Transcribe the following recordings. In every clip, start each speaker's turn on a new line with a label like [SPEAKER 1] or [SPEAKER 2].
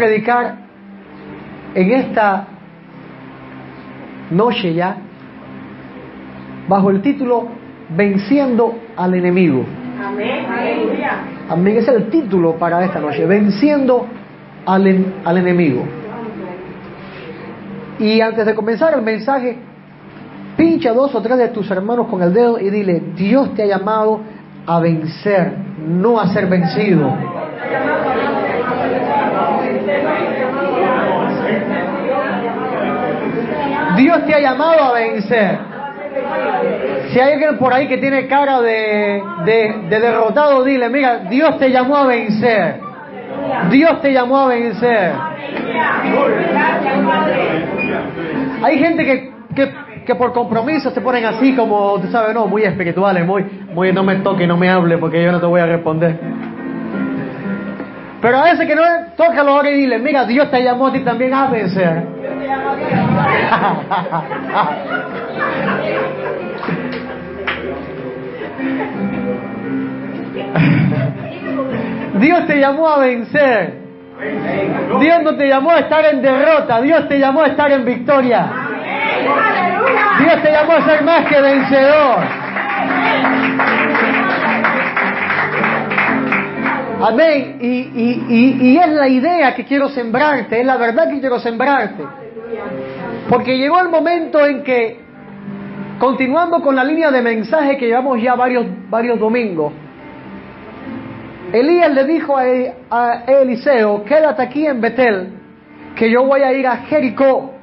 [SPEAKER 1] predicar en esta noche ya bajo el título Venciendo al enemigo.
[SPEAKER 2] Amén.
[SPEAKER 1] Amén, ese es el título para esta noche, Venciendo al, en- al enemigo. Y antes de comenzar el mensaje, pincha dos o tres de tus hermanos con el dedo y dile, Dios te ha llamado a vencer, no a ser vencido. Dios te ha llamado a vencer. Si hay alguien por ahí que tiene cara de, de- de derrotado, dile, mira, Dios te llamó a vencer. Dios te llamó a vencer. Hay gente que, que, que por compromiso se ponen así como, tú sabes, no, muy espirituales, muy, muy no me toque, no me hable porque yo no te voy a responder. Pero a veces que no, tócalo ahora y dile, mira, Dios te llamó a ti también a vencer. Dios te llamó a vencer. Dios no te llamó a estar en derrota, Dios te llamó a estar en victoria. Dios te llamó a ser más que vencedor. Amén. Y, y- y- es la idea que quiero sembrarte, es la verdad que quiero sembrarte. Porque llegó el momento en que, continuando con la línea de mensaje que llevamos ya varios, varios domingos, Elías le dijo a, a Eliseo, quédate aquí en Betel, que yo voy a ir a Jericó.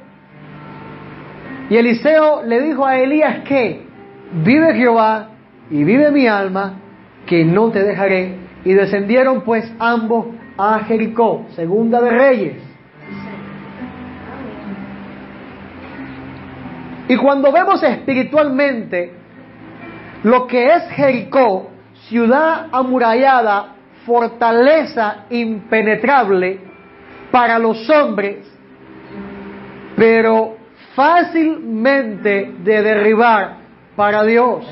[SPEAKER 1] Y Eliseo le dijo a Elías que vive Jehová y vive mi alma, que no te dejaré. Y descendieron pues ambos a Jericó, segunda de Reyes. Y cuando vemos espiritualmente lo que es Jericó, ciudad amurallada, fortaleza impenetrable para los hombres, pero fácilmente de derribar para Dios.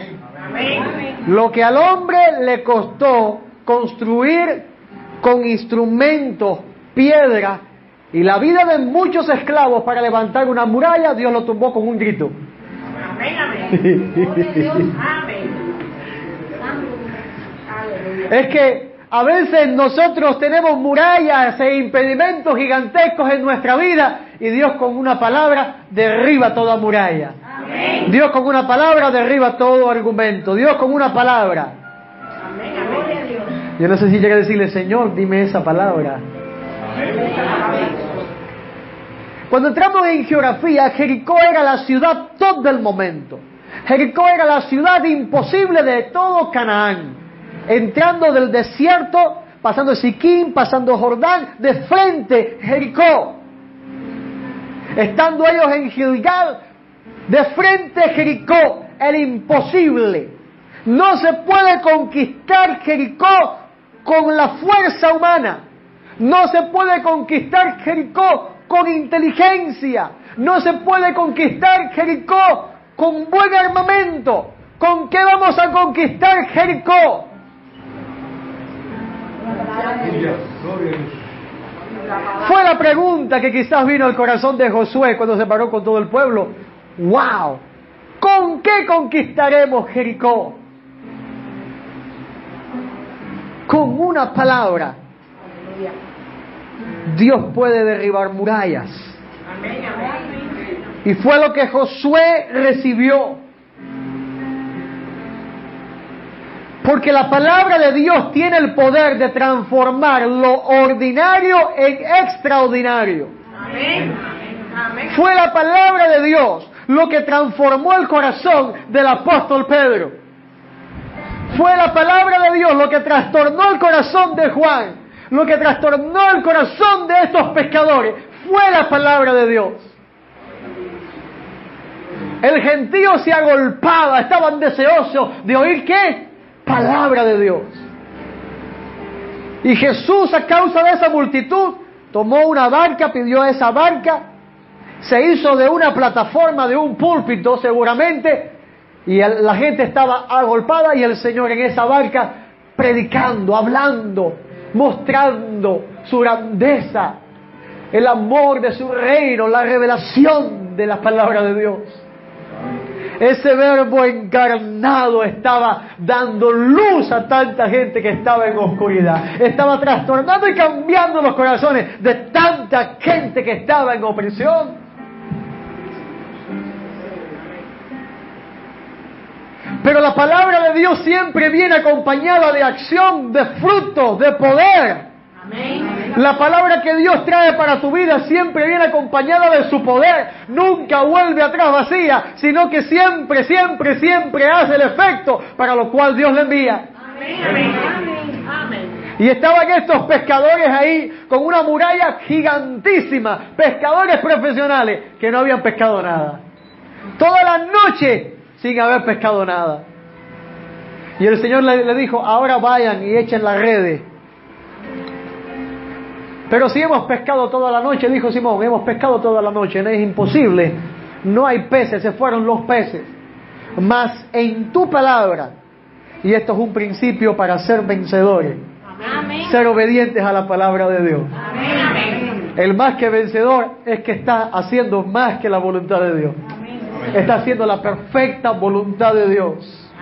[SPEAKER 1] Lo que al hombre le costó construir con instrumentos, piedra y la vida de muchos esclavos para levantar una muralla, Dios lo tumbó con un grito.
[SPEAKER 2] Amén, amén.
[SPEAKER 1] Es que a veces nosotros tenemos murallas e impedimentos gigantescos en nuestra vida y Dios con una palabra derriba toda muralla.
[SPEAKER 2] Amén.
[SPEAKER 1] Dios con una palabra derriba todo argumento. Dios con una palabra. Yo no sé si llega a decirle, Señor, dime esa palabra. Cuando entramos en geografía, Jericó era la ciudad top del momento. Jericó era la ciudad imposible de todo Canaán. Entrando del desierto, pasando Siquín, pasando Jordán, de frente Jericó. Estando ellos en Gilgal, de frente Jericó, el imposible. No se puede conquistar Jericó con la fuerza humana. No se puede conquistar Jericó con inteligencia. No se puede conquistar Jericó con buen armamento. ¿Con qué vamos a conquistar Jericó? Fue la pregunta que quizás vino al corazón de Josué cuando se paró con todo el pueblo. ¡Wow! ¿Con qué conquistaremos Jericó? Una palabra. Dios puede derribar murallas. Y fue lo que Josué recibió. Porque la palabra de Dios tiene el poder de transformar lo ordinario en extraordinario. Fue la palabra de Dios lo que transformó el corazón del apóstol Pedro. Fue la palabra de Dios lo que trastornó el corazón de Juan, lo que trastornó el corazón de estos pescadores. Fue la palabra de Dios. El gentío se agolpaba, estaban deseosos de oír qué? Palabra de Dios. Y Jesús a causa de esa multitud tomó una barca, pidió esa barca, se hizo de una plataforma, de un púlpito seguramente, y la gente estaba agolpada y el Señor en esa barca predicando, hablando, mostrando su grandeza, el amor de su reino, la revelación de la palabra de Dios. Ese verbo encarnado estaba dando luz a tanta gente que estaba en oscuridad. Estaba trastornando y cambiando los corazones de tanta gente que estaba en opresión. Pero la palabra de Dios siempre viene acompañada de acción, de frutos, de poder. La palabra que Dios trae para tu vida siempre viene acompañada de su poder. Nunca vuelve atrás vacía, sino que siempre, siempre, siempre hace el efecto para lo cual Dios le envía. Y estaban estos pescadores ahí con una muralla gigantísima, pescadores profesionales que no habían pescado nada. Toda la noche sin haber pescado nada. Y el Señor le, le dijo, ahora vayan y echen las redes. Pero si hemos pescado toda la noche, dijo Simón, hemos pescado toda la noche, no es imposible, no hay peces, se fueron los peces. Mas en tu palabra, y esto es un principio para ser vencedores, ser obedientes a la palabra de Dios. El más que vencedor es que está haciendo más que la voluntad de Dios. Está haciendo la perfecta voluntad de Dios.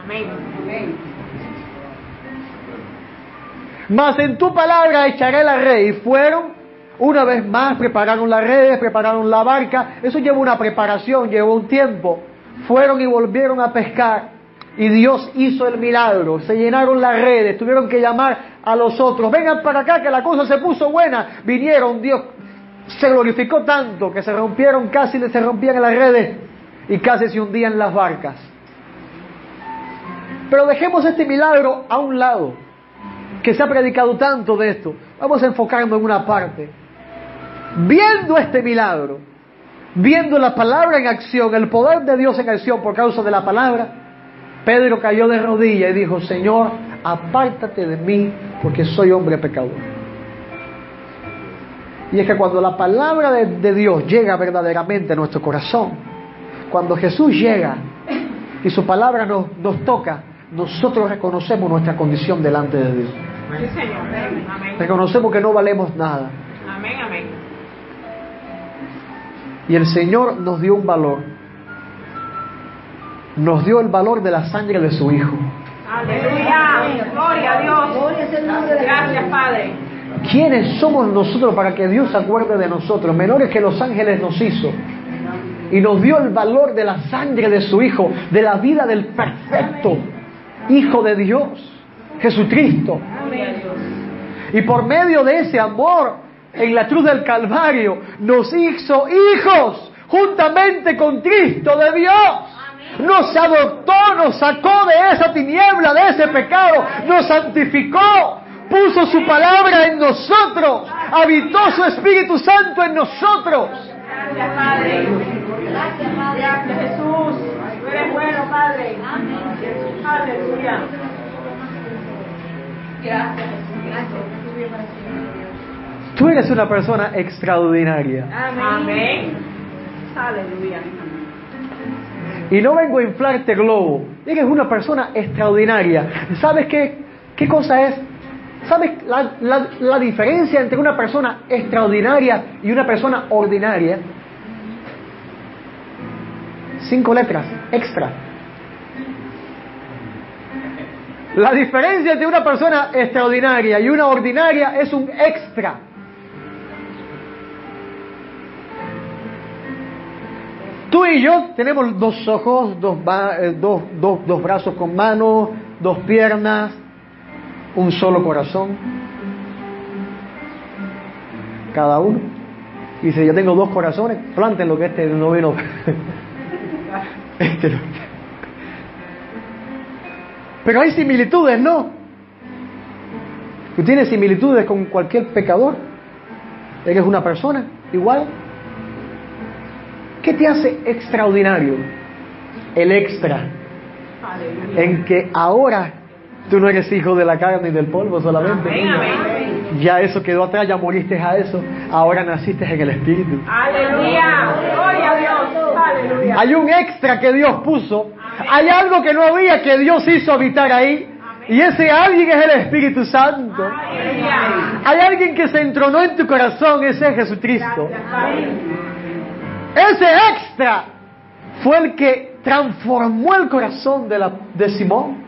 [SPEAKER 1] Mas en tu palabra echaré la red. Y fueron, una vez más, prepararon las redes, prepararon la barca. Eso llevó una preparación, llevó un tiempo. Fueron y volvieron a pescar. Y Dios hizo el milagro. Se llenaron las redes. Tuvieron que llamar a los otros. Vengan para acá que la cosa se puso buena. Vinieron. Dios se glorificó tanto que se rompieron casi, se rompían las redes y casi se hundían las barcas. Pero dejemos este milagro a un lado, que se ha predicado tanto de esto. Vamos a enfocarnos en una parte. Viendo este milagro, viendo la palabra en acción, el poder de Dios en acción por causa de la palabra, Pedro cayó de rodillas y dijo, Señor, apártate de mí porque soy hombre pecador. Y es que cuando la palabra de, de Dios llega verdaderamente a nuestro corazón, cuando Jesús llega y su palabra nos, nos toca, nosotros reconocemos nuestra condición delante de Dios. Reconocemos que no valemos nada. Y el Señor nos dio un valor. Nos dio el valor de la sangre de su Hijo.
[SPEAKER 2] Aleluya. Gloria a Dios. Gracias, Padre.
[SPEAKER 1] ¿Quiénes somos nosotros para que Dios se acuerde de nosotros? Menores que los ángeles nos hizo. Y nos dio el valor de la sangre de su Hijo, de la vida del perfecto Hijo de Dios, Jesucristo. Y por medio de ese amor en la cruz del Calvario nos hizo hijos juntamente con Cristo de Dios. Nos adoptó, nos sacó de esa tiniebla, de ese pecado, nos santificó, puso su palabra en nosotros, habitó su Espíritu Santo en nosotros.
[SPEAKER 2] Gracias, Padre. Gracias, Jesús. Tú eres bueno, Padre. Aleluya.
[SPEAKER 1] Tú eres una persona extraordinaria.
[SPEAKER 2] Amén. Aleluya.
[SPEAKER 1] Y no vengo a inflarte globo. Eres una persona extraordinaria. ¿Sabes qué, qué cosa es? ¿Sabes la, la- la diferencia entre una persona extraordinaria y una persona ordinaria? Cinco letras, extra. La diferencia entre una persona extraordinaria y una ordinaria es un extra. Tú y yo tenemos dos ojos, dos, eh, dos, dos, dos brazos con manos, dos piernas, un solo corazón. Cada uno. Si yo tengo dos corazones, planten lo que este no vino. Este. Pero hay similitudes, ¿no? Tú tienes similitudes con cualquier pecador. Eres una persona igual. ¿Qué te hace extraordinario? El extra. En que ahora tú no eres hijo de la carne y del polvo solamente.
[SPEAKER 2] Amén, amén.
[SPEAKER 1] Ya eso quedó atrás, ya moriste a eso. Ahora naciste en el Espíritu.
[SPEAKER 2] Aleluya. Gloria a Dios. Aleluya.
[SPEAKER 1] Hay un extra que Dios puso. Hay algo que no había que Dios hizo habitar ahí. Y ese alguien es el Espíritu Santo. Hay alguien que se entronó en tu corazón, ese es Jesucristo. Ese extra fue el que transformó el corazón de, la, de Simón.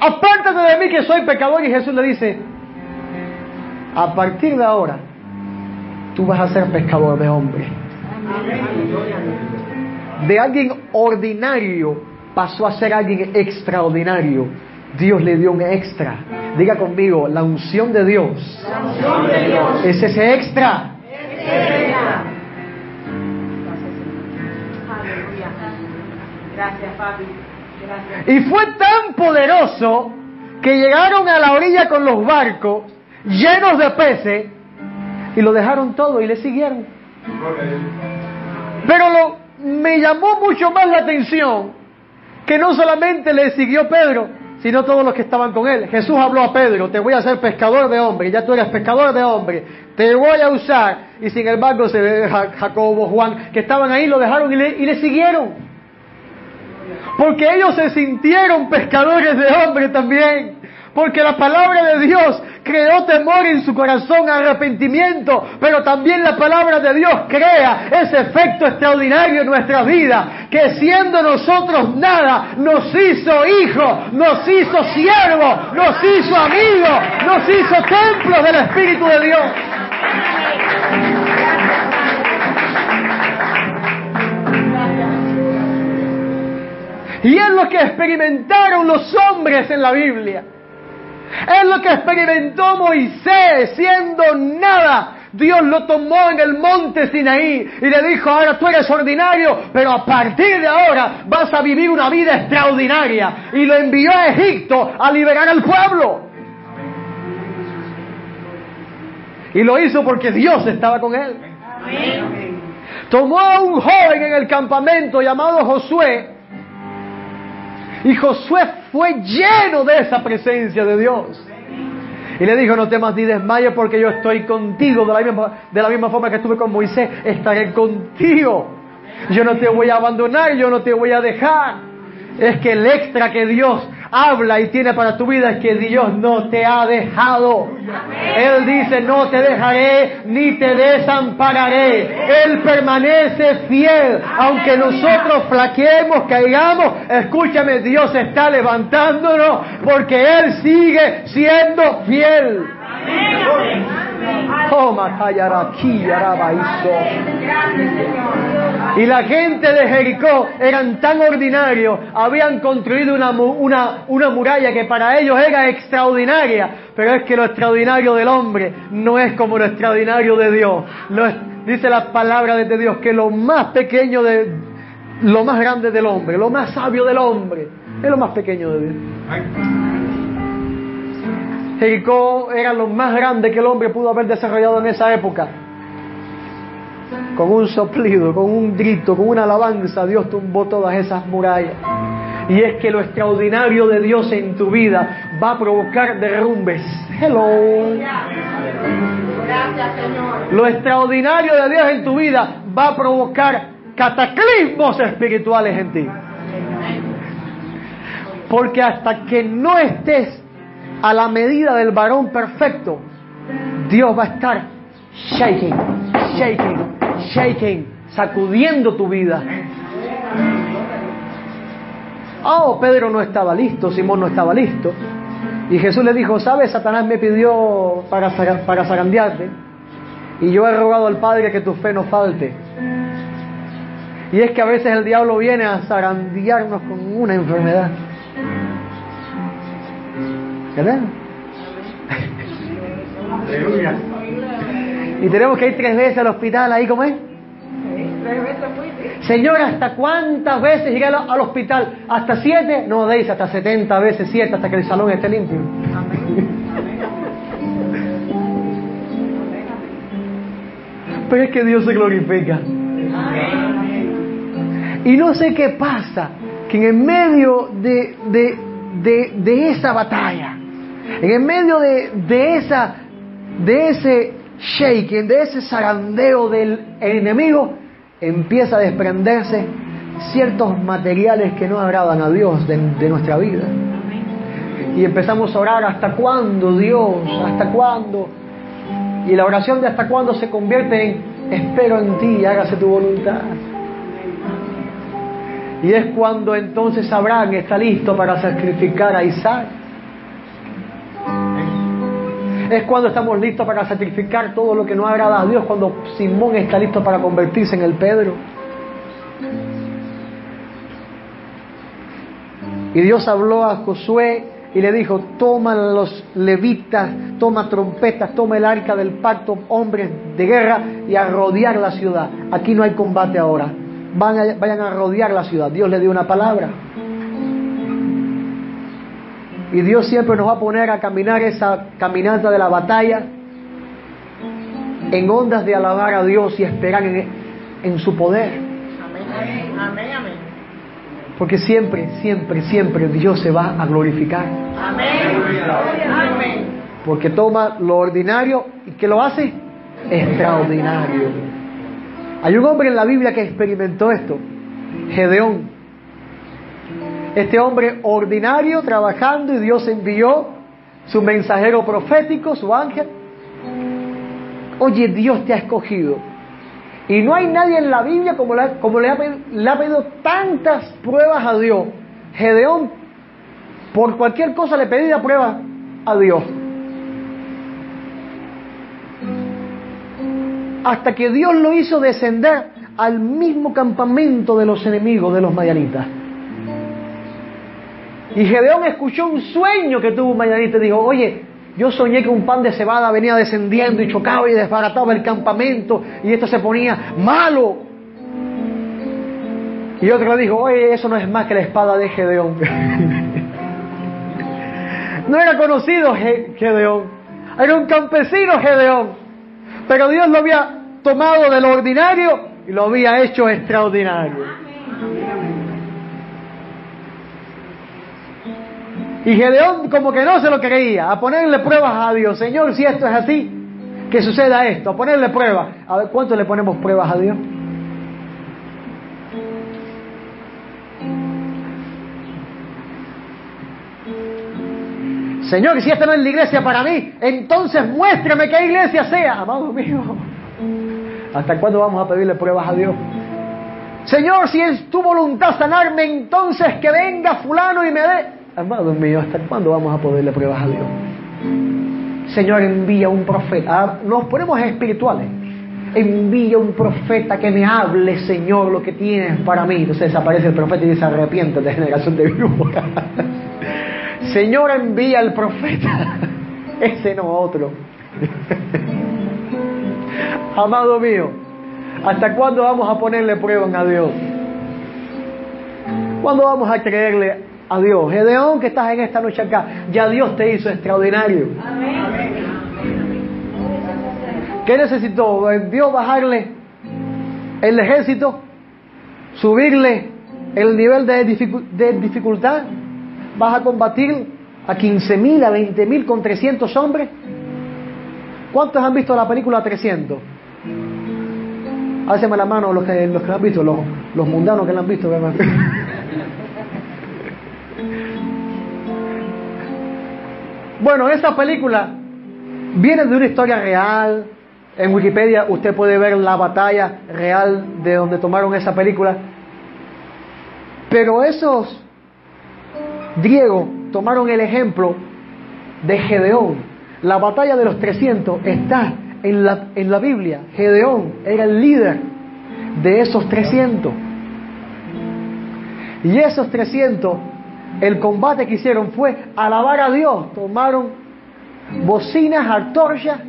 [SPEAKER 1] Apártate de mí que soy pecador y Jesús le dice, a partir de ahora, tú vas a ser pescador de hombres. De alguien ordinario pasó a ser alguien extraordinario. Dios le dio un extra. Diga conmigo, la unción de Dios, es ese extra.
[SPEAKER 2] Gracias, papi.
[SPEAKER 1] Y fue tan poderoso que llegaron a la orilla con los barcos llenos de peces y lo dejaron todo y le siguieron. Pero lo, me llamó mucho más la atención que no solamente le siguió Pedro, sino todos los que estaban con él. Jesús habló a Pedro, te voy a hacer pescador de hombres, ya tú eres pescador de hombres, te voy a usar. Y sin embargo, se ve Jacobo, Juan, que estaban ahí, lo dejaron y le, y le siguieron. Porque ellos se sintieron pescadores de hombres también. Porque la palabra de Dios creó temor en su corazón, arrepentimiento, pero también la palabra de Dios crea ese efecto extraordinario en nuestra vida, que siendo nosotros nada, nos hizo hijos, nos hizo siervos, nos hizo amigos, nos hizo templos del Espíritu de Dios. Y es lo que experimentaron los hombres en la Biblia. Es lo que experimentó Moisés siendo nada. Dios lo tomó en el monte Sinaí y le dijo, ahora tú eres ordinario, pero a partir de ahora vas a vivir una vida extraordinaria. Y lo envió a Egipto a liberar al pueblo. Y lo hizo porque Dios estaba con él. Tomó a un joven en el campamento llamado Josué y Josué fue lleno de esa presencia de Dios. Y le dijo, no temas ni desmayes porque yo estoy contigo. De la, misma, de la misma forma que estuve con Moisés, estaré contigo. Yo no te voy a abandonar, yo no te voy a dejar. Es que el extra que Dios habla y tiene para tu vida es que Dios no te ha dejado. Él dice, no te dejaré ni te desampararé. Él permanece fiel. Aunque nosotros flaqueemos, caigamos, escúchame, Dios está levantándonos porque Él sigue siendo fiel. Y la gente de Jericó eran tan ordinarios, habían construido una, una, una muralla que para ellos era extraordinaria, pero es que lo extraordinario del hombre no es como lo extraordinario de Dios. dice la palabra de Dios que lo más pequeño de, lo más grande del hombre, lo más sabio del hombre, es lo más pequeño de Dios. Jericó era lo más grande que el hombre pudo haber desarrollado en esa época. Con un soplido, con un grito, con una alabanza, Dios tumbó todas esas murallas. Y es que lo extraordinario de Dios en tu vida va a provocar derrumbes. Hello.
[SPEAKER 2] Gracias, Señor.
[SPEAKER 1] Lo extraordinario de Dios en tu vida va a provocar cataclismos espirituales en ti. Porque hasta que no estés a la medida del varón perfecto, Dios va a estar shaking, shaking, shaking, sacudiendo tu vida. Oh, Pedro no estaba listo, Simón no estaba listo. Y Jesús le dijo, ¿sabes? Satanás me pidió para, para zarandearte. Y yo he rogado al Padre que tu fe no falte. Y es que a veces el diablo viene a zarandearnos con una enfermedad. ¿Verdad? y tenemos que ir tres veces al hospital, ahí como es. Señor, ¿hasta cuántas veces llegué al hospital? ¿Hasta siete? No, deis hasta setenta veces siete hasta que el salón esté limpio. Pero es que Dios se glorifica. Y no sé qué pasa, que en el medio de, de, de, de esa batalla, en el medio de, de, esa, de ese shaking, de ese zarandeo del enemigo, empieza a desprenderse ciertos materiales que no agradan a Dios de, nuestra vida. Y empezamos a orar, ¿hasta cuándo, Dios? ¿Hasta cuándo? Y la oración de hasta cuándo se convierte en, espero en ti, hágase tu voluntad. Y es cuando entonces Abraham está listo para sacrificar a Isaac. Es cuando estamos listos para sacrificar todo lo que no agrada a Dios, cuando Simón está listo para convertirse en el Pedro. Y Dios habló a Josué y le dijo, toma los levitas, toma trompetas, toma el arca del pacto, hombres de guerra y a rodear la ciudad. Aquí no hay combate ahora, vayan a rodear la ciudad. Dios le dio una palabra. Y Dios siempre nos va a poner a caminar esa caminata de la batalla en ondas de alabar a Dios y esperar en, su poder. Amén, amén, Porque siempre, siempre, siempre Dios se va a glorificar. Amén. Porque toma lo ordinario y que lo hace extraordinario. Hay un hombre en la Biblia que experimentó esto, Gedeón. Este hombre ordinario trabajando y Dios envió su mensajero profético, su ángel. Oye, Dios te ha escogido. Y no hay nadie en la Biblia como, le, ha, le ha pedido tantas pruebas a Dios. Gedeón, por cualquier cosa le pedía pruebas a Dios. hasta que Dios lo hizo descender al mismo campamento de los enemigos de los mayanitas. Y Gedeón escuchó un sueño que tuvo un mayanita y dijo, oye, yo soñé que un pan de cebada venía descendiendo y chocaba y desbarataba el campamento y esto se ponía malo. Y otro le dijo, oye, eso no es más que la espada de Gedeón. no era conocido Gedeón, era un campesino Gedeón. Pero Dios lo había tomado de lo ordinario y lo había hecho extraordinario. Y Gedeón como que no se lo creía, a ponerle pruebas a Dios. Señor, si esto es así, que suceda esto, a ponerle pruebas. A ver, ¿cuánto le ponemos pruebas a Dios? Señor, si esta no es la iglesia para mí, entonces muéstrame qué iglesia sea, amado mío. ¿Hasta cuándo vamos a pedirle pruebas a Dios? Señor, si es tu voluntad sanarme, entonces que venga fulano y me dé. Amado mío, ¿hasta cuándo vamos a pedirle pruebas a Dios? Señor, envía un profeta. Nos ponemos espirituales. Envía un profeta que me hable, Señor, lo que tienes para mí. Entonces desaparece el profeta y dice, arrepiente de generación de víbora. Señor, envía al profeta. Ese no otro. Amado mío, ¿hasta cuándo vamos a ponerle prueba a Dios? ¿Cuándo vamos a creerle a Dios? Gedeón, que estás en esta noche acá, ya Dios te hizo extraordinario. ¿Qué necesitó? Dios bajarle el ejército, subirle el nivel de, dificultad. Vas a combatir a 15.000, a 20.000 con 300 hombres. ¿Cuántos han visto la película 300? Háceme la mano los que, los que la han visto, los, los mundanos que la han visto. Bueno, esa película viene de una historia real. En Wikipedia usted puede ver la batalla real de donde tomaron esa película. Pero esos griegos tomaron el ejemplo de Gedeón. La batalla de los 300 está en la, en la Biblia, Gedeón era el líder de esos 300. Y esos 300, el combate que hicieron fue alabar a Dios. Tomaron bocinas, antorchas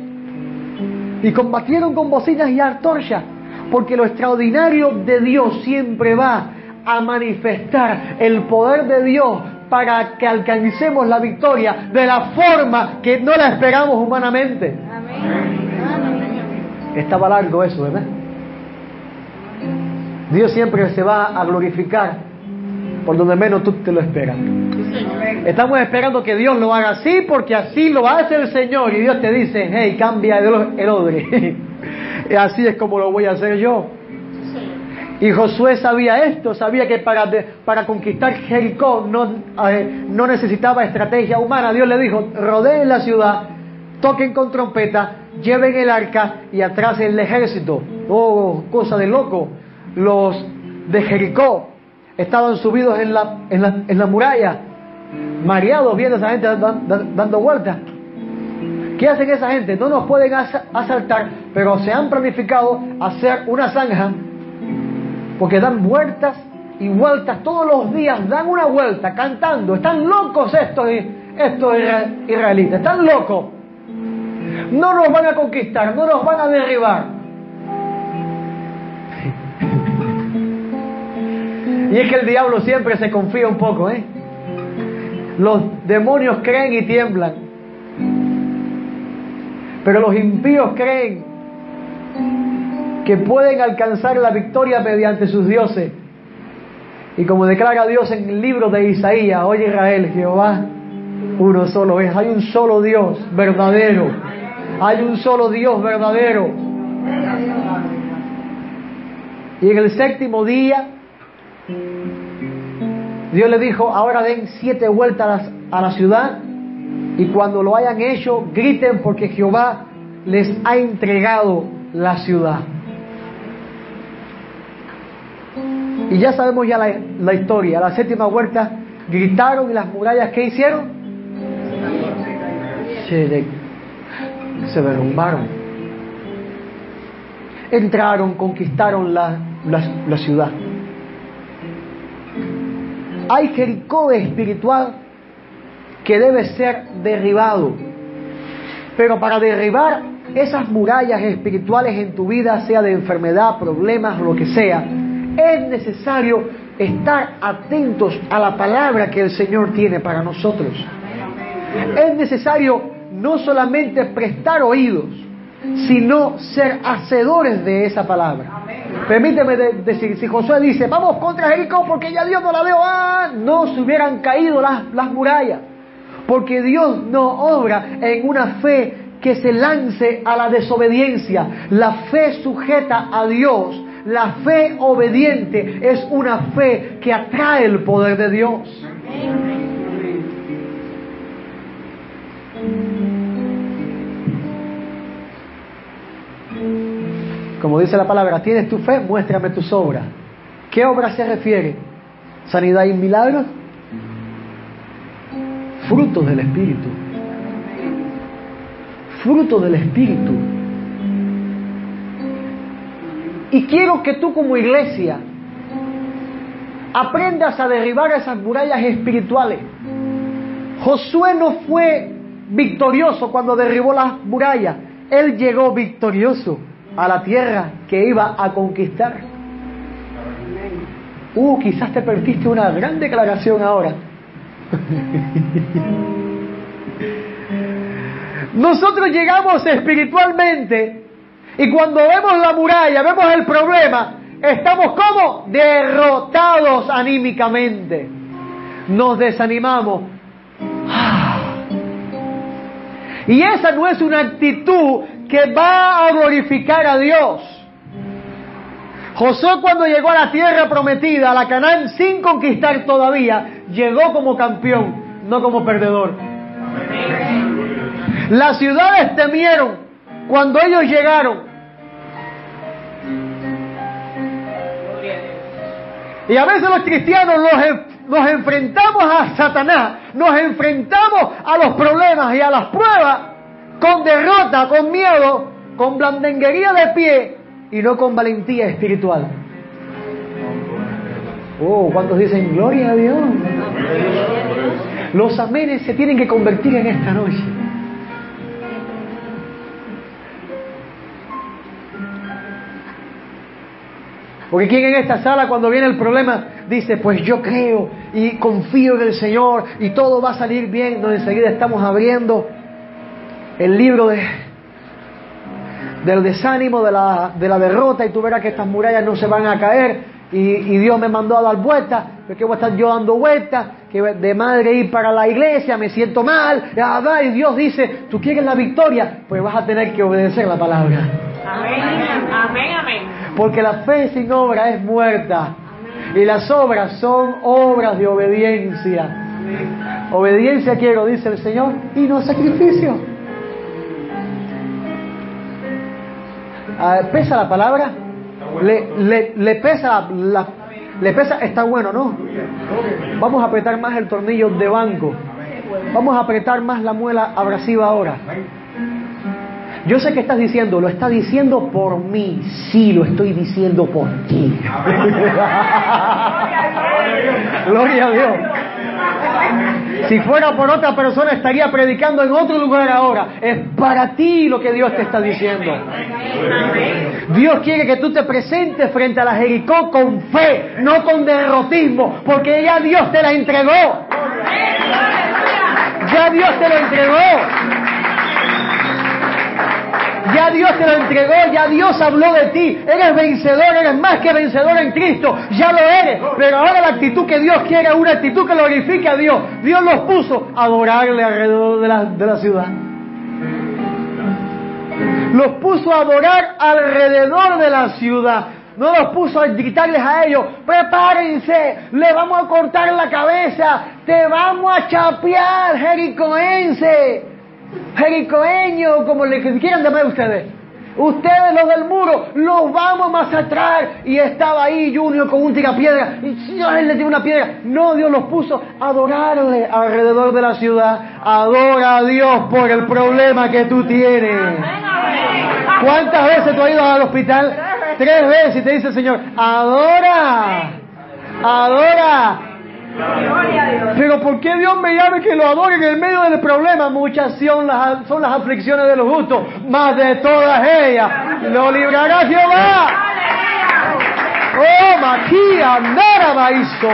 [SPEAKER 1] y combatieron con bocinas y antorchas. Porque lo extraordinario de Dios siempre va a manifestar el poder de Dios para que alcancemos la victoria de la forma que no la esperamos humanamente. Amén. Estaba largo eso, ¿verdad? Dios siempre se va a glorificar por donde menos tú te lo esperas. Estamos esperando que Dios lo haga así porque así lo hace el Señor y Dios te dice, hey, cambia el odre. así es como lo voy a hacer yo. Y Josué sabía esto, sabía que para, para conquistar Jericó no, eh, no necesitaba estrategia humana. Dios le dijo, rodeen la ciudad, toquen con trompeta, lleven el arca y atrás el ejército. Oh, cosa de loco. Los de Jericó estaban subidos en la, en la, en la muralla, mareados viendo a esa gente dando vueltas. ¿Qué hacen esa gente? No nos pueden asaltar, pero se han planificado hacer una zanja porque dan vueltas y vueltas todos los días, dan una vuelta cantando. Están locos estos, estos israelitas, están locos. No nos van a conquistar, no nos van a derribar. Y es que el diablo siempre se confía un poco, ¿eh? Los demonios creen y tiemblan. Pero los impíos creen que pueden alcanzar la victoria mediante sus dioses. Y como declara Dios en el libro de Isaías, oye Israel, Jehová, uno solo es, hay un solo Dios verdadero, hay un solo Dios verdadero. Y en el séptimo día, Dios le dijo, ahora den siete vueltas a la ciudad y cuando lo hayan hecho, griten porque Jehová les ha entregado la ciudad. Y ya sabemos ya la, historia. La séptima vuelta gritaron y las murallas, ¿qué hicieron? Se, derrumbaron. Entraron, conquistaron la, la ciudad. Hay Jericó espiritual que debe ser derribado. Pero para derribar esas murallas espirituales en tu vida, sea de enfermedad, problemas, lo que sea, es necesario estar atentos a la palabra que el Señor tiene para nosotros. Es necesario no solamente prestar oídos, sino ser hacedores de esa palabra. Permíteme decir, si Josué dice, vamos contra Jericó porque ya Dios no la veo, ah, no se hubieran caído las, las murallas. Porque Dios no obra en una fe que se lance a la desobediencia. La fe sujeta a Dios la fe obediente es una fe que atrae el poder de Dios. Como dice la palabra, ¿tienes tu fe? Muéstrame tus obras. ¿Qué obras se refiere? ¿Sanidad y milagros? Frutos del Espíritu. Frutos del Espíritu. Y quiero que tú como iglesia aprendas a derribar esas murallas espirituales. Josué no fue victorioso cuando derribó las murallas. Él llegó victorioso a la tierra que iba a conquistar. Uh, quizás te perdiste una gran declaración ahora. Nosotros llegamos espiritualmente y cuando vemos la muralla, vemos el problema, estamos como derrotados anímicamente. Nos desanimamos. Y esa no es una actitud que va a glorificar a Dios. Josué cuando llegó a la tierra prometida, a la Canaán, sin conquistar todavía, llegó como campeón, no como perdedor. Las ciudades temieron cuando ellos llegaron, y a veces los cristianos nos, enfrentamos a Satanás, nos enfrentamos a los problemas y a las pruebas con derrota, con miedo, con blandenguería de pie y no con valentía espiritual. Oh, ¿cuántos dicen gloria a Dios? Los amenes se tienen que convertir en esta noche. Porque quien en esta sala cuando viene el problema dice, pues yo creo y confío en el Señor y todo va a salir bien. No, enseguida estamos abriendo el libro de, del desánimo, de la, de la derrota y tú verás que estas murallas no se van a caer y, Dios me mandó a dar vueltas, porque voy a estar yo dando vueltas, que de madre ir para la iglesia, me siento mal, y Dios dice, tú quieres la victoria, pues vas a tener que obedecer la palabra.
[SPEAKER 2] Amén. Amén, amén.
[SPEAKER 1] Porque la fe sin obra es muerta. Y las obras son obras de obediencia. Obediencia quiero, dice el Señor, y no sacrificio. ¿Pesa la palabra? Le, le- le pesa la- le pesa, está bueno, ¿no? Vamos a apretar más el tornillo de banco. Vamos a apretar más la muela abrasiva ahora. Yo sé que estás diciendo, lo está diciendo por mí. Sí, lo estoy diciendo por ti. Gloria a Dios. Si fuera por otra persona estaría predicando en otro lugar ahora. Es para ti lo que Dios te está diciendo. Dios quiere que tú te presentes frente a la Jericó con fe, no con derrotismo, porque ya Dios te la entregó. Ya Dios te lo entregó. Dios te lo entregó, ya Dios habló de ti. Eres vencedor, eres más que vencedor en Cristo. Ya lo eres. Pero ahora la actitud que Dios quiere es una actitud que glorifique a Dios. Dios los puso a adorarle alrededor de la, de la ciudad. Los puso a adorar alrededor de la ciudad. No los puso a gritarles a ellos, prepárense, le vamos a cortar la cabeza, te vamos a chapear, jericoense jericoeño, como le quieran llamar ustedes. Ustedes los del muro, los vamos a masacrar. Y estaba ahí Junior con un tirapiedra. Y Dios le dio una piedra. No, Dios los puso a adorarle alrededor de la ciudad. Adora a Dios por el problema que tú tienes. ¿Cuántas veces tú has ido al hospital? Tres veces y te dice el Señor, adora, adora. Pero ¿por qué Dios me llama que lo adore en el medio del problema? Muchas son las, son las aflicciones de los justos, más de todas ellas lo librará Jehová. Oh, Maquía, Narabaizo.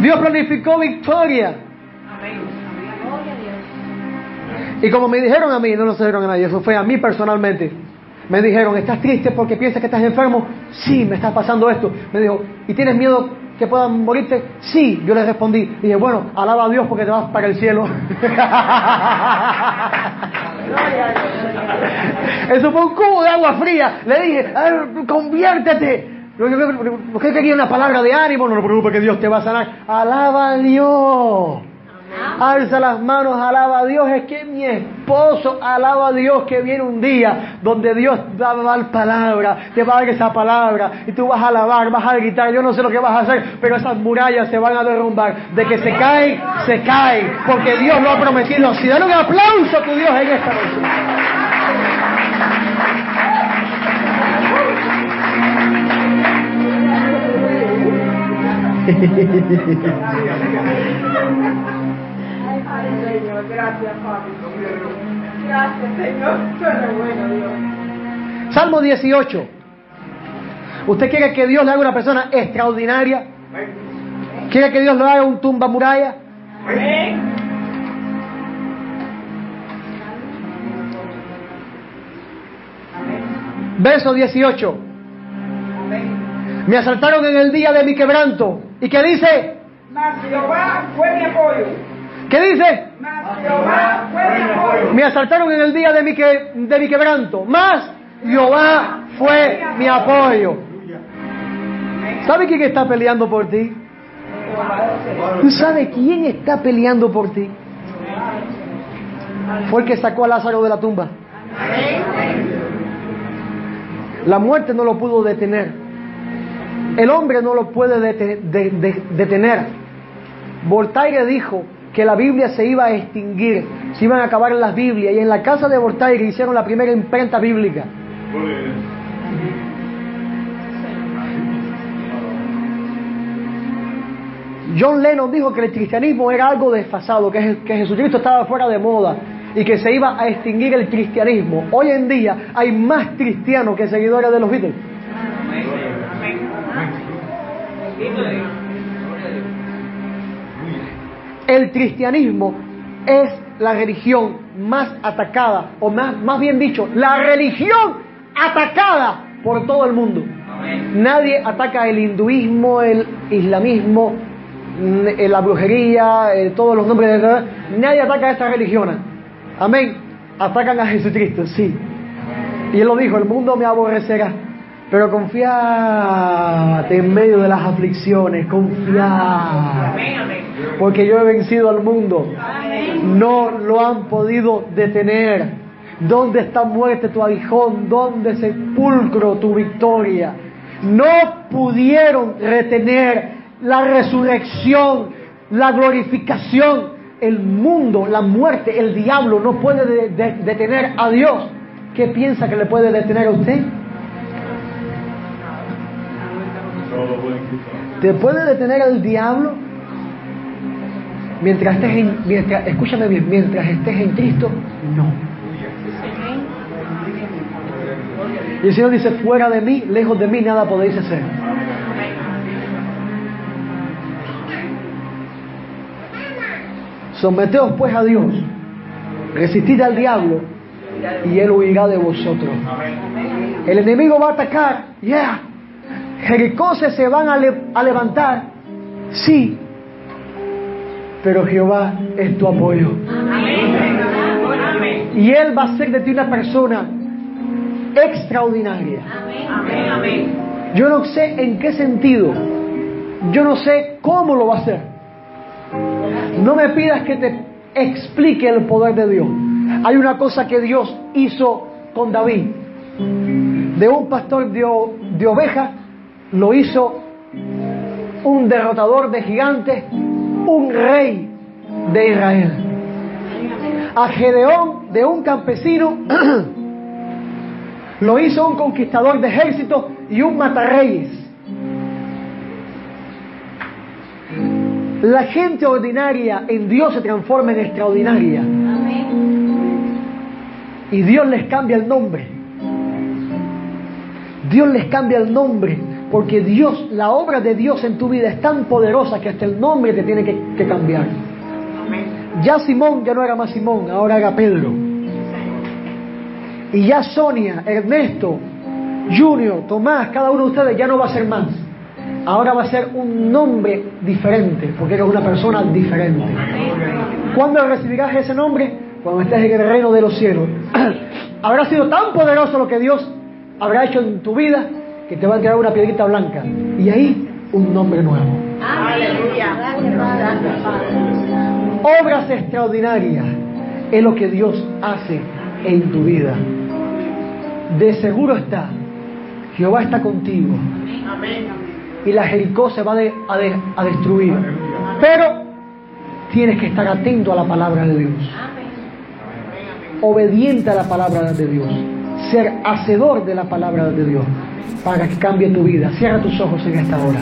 [SPEAKER 1] Dios planificó victoria. Y como me dijeron a mí, no lo dijeron a nadie, eso fue a mí personalmente. Me dijeron, ¿estás triste porque piensas que estás enfermo? Sí, me está pasando esto. Me dijo, ¿y tienes miedo que puedan morirte? Sí, yo les respondí. Dije, bueno, alaba a Dios porque te vas para el cielo. Eso fue un cubo de agua fría. Le dije, "Ay, conviértete. Porque quería una palabra de ánimo, no te preocupes que Dios te va a sanar. Alaba a Dios. Alza las manos, alaba a Dios. Es que mi esposo alaba a Dios que viene un día donde Dios va a dar palabra, te va a dar esa palabra y tú vas a alabar, vas a gritar. Yo no sé lo que vas a hacer, pero esas murallas se van a derrumbar. De que se caen, se caen, porque Dios lo ha prometido. Si dan un aplauso a tu Dios en esta noche.
[SPEAKER 2] gracias, papi. Gracias, Señor. Tú eres bueno, Dios.
[SPEAKER 1] Salmo 18. ¿Usted quiere que Dios le haga una persona extraordinaria? ¿Quiere que Dios le haga un tumba muralla?
[SPEAKER 2] Amén.
[SPEAKER 1] Verso 18. Me asaltaron en el día de mi quebranto. ¿Y qué dice?
[SPEAKER 2] Mas Jehová fue mi apoyo.
[SPEAKER 1] ¿Qué dice?
[SPEAKER 2] Mas Jehová fue mi apoyo.
[SPEAKER 1] Me asaltaron en el día de mi, que- de mi quebranto. Más Jehová fue mi apoyo. ¿Sabe quién está peleando por ti? ¿Tú sabes quién está peleando por ti? Fue el que sacó a Lázaro de la tumba. La muerte no lo pudo detener. El hombre no lo puede dete- de- de- detener. Voltaire dijo que la Biblia se iba a extinguir, se iban a acabar las Biblias y en la casa de Voltaire hicieron la primera imprenta bíblica. John Lennon dijo que el cristianismo era algo desfasado, que, Je- que Jesucristo estaba fuera de moda y que se iba a extinguir el cristianismo. Hoy en día hay más cristianos que seguidores de los Beatles. El cristianismo es la religión más atacada, o más, más bien dicho, la religión atacada por todo el mundo. Nadie ataca el hinduismo, el islamismo, mm, la brujería, eh, todos los nombres de Nadie ataca estas religiones. Amén. atacan a Jesucristo, sí. Y él lo dijo, el mundo me aborrecerá. Pero confiate en medio de las aflicciones, confiad. Porque yo he vencido al mundo. No lo han podido detener. ¿Dónde está muerte tu aguijón? ¿Dónde sepulcro tu victoria? No pudieron retener la resurrección, la glorificación. El mundo, la muerte, el diablo no puede detener a Dios. ¿Qué piensa que le puede detener a usted? ¿Te puede detener el diablo? Mientras estés en, mientras, escúchame bien, mientras estés en Cristo, no. Y el Señor dice, fuera de mí, lejos de mí, nada podéis hacer. Someteos pues a Dios, resistid al diablo y él huirá de vosotros. El enemigo va a atacar, yeah. Jericó se van a levantar, sí, pero Jehová es tu apoyo. Y Él va a ser de ti una persona extraordinaria. Yo no sé en qué sentido, yo no sé cómo lo va a hacer. No me pidas que te explique el poder de Dios. Hay una cosa que Dios hizo con David. De un pastor de, de ovejas lo hizo un derrotador de gigantes, un rey de Israel. A Gedeón de un campesino lo hizo un conquistador de ejército y un matarreyes. La gente ordinaria en Dios se transforma en extraordinaria. Y Dios les cambia el nombre. Dios les cambia el nombre porque Dios, la obra de Dios en tu vida es tan poderosa que hasta el nombre te tiene que, cambiar. Ya Simón ya no era más Simón, ahora era Pedro. Y ya Sonia, Ernesto, Junior, Tomás, cada uno de ustedes ya no va a ser más. Ahora va a ser un nombre diferente, porque eres una persona diferente. ¿Cuándo recibirás ese nombre? Cuando estés en el reino de los cielos. Habrá sido tan poderoso lo que Dios habrá hecho en tu vida que te va a quedar una piedrita blanca. Y ahí un nombre nuevo. Aleluya. Obras extraordinarias es lo que Dios hace en tu vida. De seguro está, Jehová está contigo. Y la Jericó se va a, a destruir. Pero tienes que estar atento a la palabra de Dios. Obediente a la palabra de Dios. Ser hacedor de la palabra de Dios para que cambie tu vida. Cierra tus ojos en esta hora.